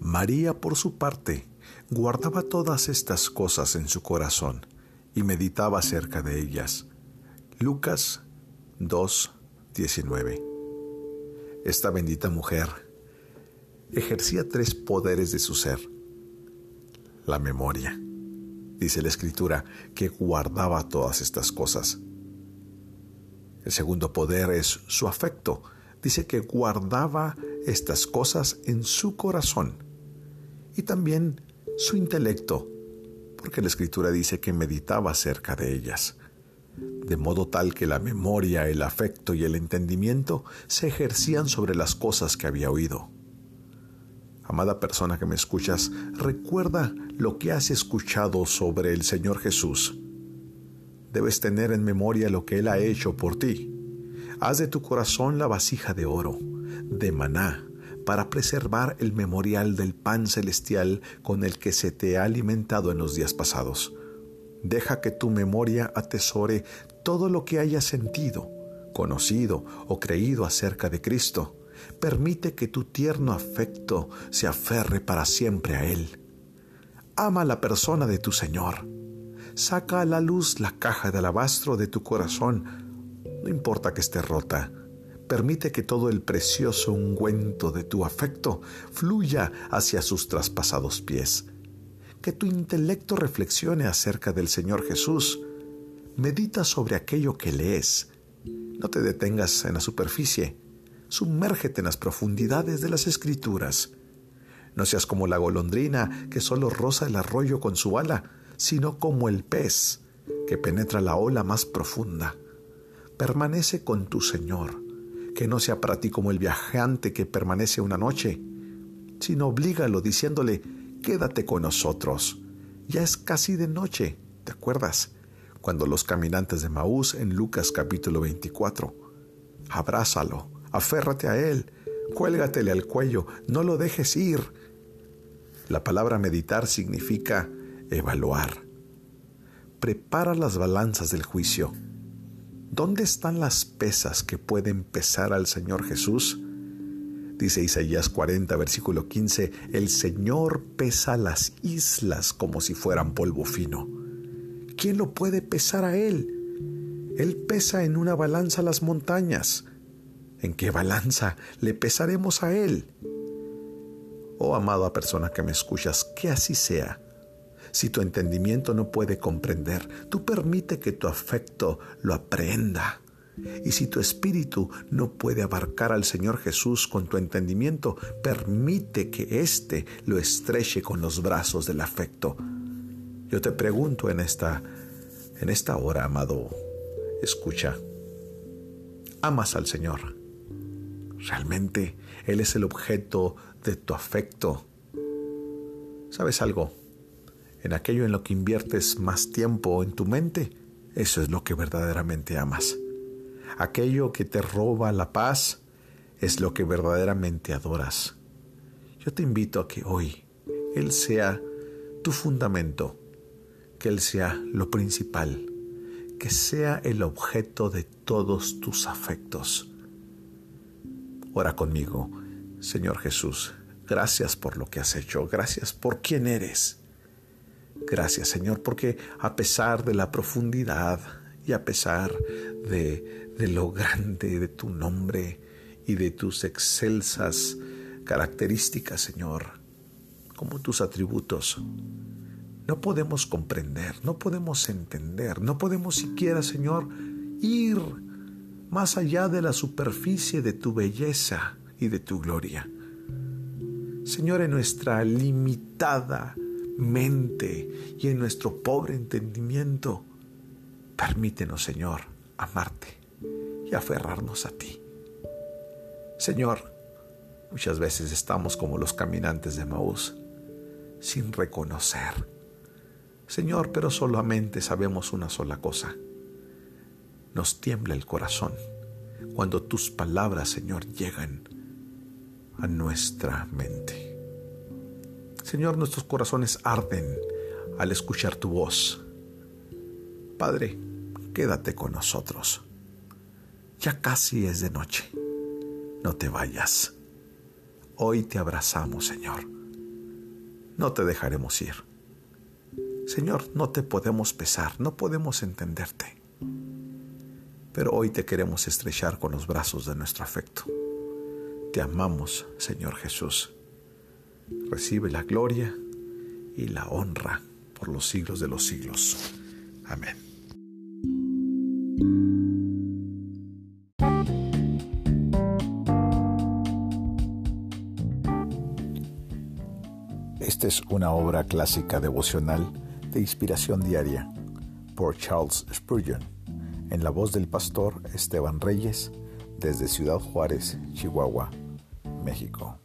María, por su parte, guardaba todas estas cosas en su corazón y meditaba acerca de ellas. Lucas 2, 19. Esta bendita mujer ejercía tres poderes de su ser. La memoria, dice la escritura, que guardaba todas estas cosas. El segundo poder es su afecto. Dice que guardaba estas cosas en su corazón. Y también su intelecto, porque la escritura dice que meditaba acerca de ellas de modo tal que la memoria, el afecto y el entendimiento se ejercían sobre las cosas que había oído. Amada persona que me escuchas, recuerda lo que has escuchado sobre el Señor Jesús. Debes tener en memoria lo que Él ha hecho por ti. Haz de tu corazón la vasija de oro, de maná, para preservar el memorial del pan celestial con el que se te ha alimentado en los días pasados. Deja que tu memoria atesore todo lo que hayas sentido, conocido o creído acerca de Cristo. Permite que tu tierno afecto se aferre para siempre a Él. Ama la persona de tu Señor. Saca a la luz la caja de alabastro de tu corazón. No importa que esté rota. Permite que todo el precioso ungüento de tu afecto fluya hacia sus traspasados pies. Que tu intelecto reflexione acerca del Señor Jesús Medita sobre aquello que lees. No te detengas en la superficie. Sumérgete en las profundidades de las escrituras. No seas como la golondrina que solo roza el arroyo con su ala, sino como el pez que penetra la ola más profunda. Permanece con tu Señor, que no sea para ti como el viajante que permanece una noche, sino oblígalo diciéndole, quédate con nosotros. Ya es casi de noche, ¿te acuerdas? cuando los caminantes de Maús en Lucas capítulo 24. Abrázalo, aférrate a él, cuélgatele al cuello, no lo dejes ir. La palabra meditar significa evaluar. Prepara las balanzas del juicio. ¿Dónde están las pesas que pueden pesar al Señor Jesús? Dice Isaías 40, versículo 15, el Señor pesa las islas como si fueran polvo fino. ¿quién lo puede pesar a Él? Él pesa en una balanza las montañas. ¿En qué balanza le pesaremos a Él? Oh amada persona que me escuchas, que así sea. Si tu entendimiento no puede comprender, tú permite que tu afecto lo aprenda. Y si tu espíritu no puede abarcar al Señor Jesús con tu entendimiento, permite que éste lo estreche con los brazos del afecto. Yo te pregunto en esta, en esta hora, amado, escucha, ¿amas al Señor? ¿Realmente Él es el objeto de tu afecto? ¿Sabes algo? En aquello en lo que inviertes más tiempo en tu mente, eso es lo que verdaderamente amas. Aquello que te roba la paz es lo que verdaderamente adoras. Yo te invito a que hoy Él sea tu fundamento, que Él sea lo principal, que sea el objeto de todos tus afectos. Ora conmigo, Señor Jesús, gracias por lo que has hecho, gracias por quién eres. Gracias Señor, porque a pesar de la profundidad y a pesar de, de lo grande de tu nombre y de tus excelsas características, Señor, como tus atributos, no podemos comprender, no podemos entender, no podemos siquiera, Señor, ir más allá de la superficie de tu belleza y de tu gloria. Señor, en nuestra limitada mente y en nuestro pobre entendimiento, permítenos, Señor, amarte y aferrarnos a ti. Señor, muchas veces estamos como los caminantes de Maús, sin reconocer Señor, pero solamente sabemos una sola cosa. Nos tiembla el corazón cuando tus palabras, Señor, llegan a nuestra mente. Señor, nuestros corazones arden al escuchar tu voz. Padre, quédate con nosotros. Ya casi es de noche. No te vayas. Hoy te abrazamos, Señor. No te dejaremos ir. Señor, no te podemos pesar, no podemos entenderte. Pero hoy te queremos estrechar con los brazos de nuestro afecto. Te amamos, Señor Jesús. Recibe la gloria y la honra por los siglos de los siglos. Amén. Esta es una obra clásica devocional de inspiración diaria por Charles Spurgeon, en la voz del pastor Esteban Reyes, desde Ciudad Juárez, Chihuahua, México.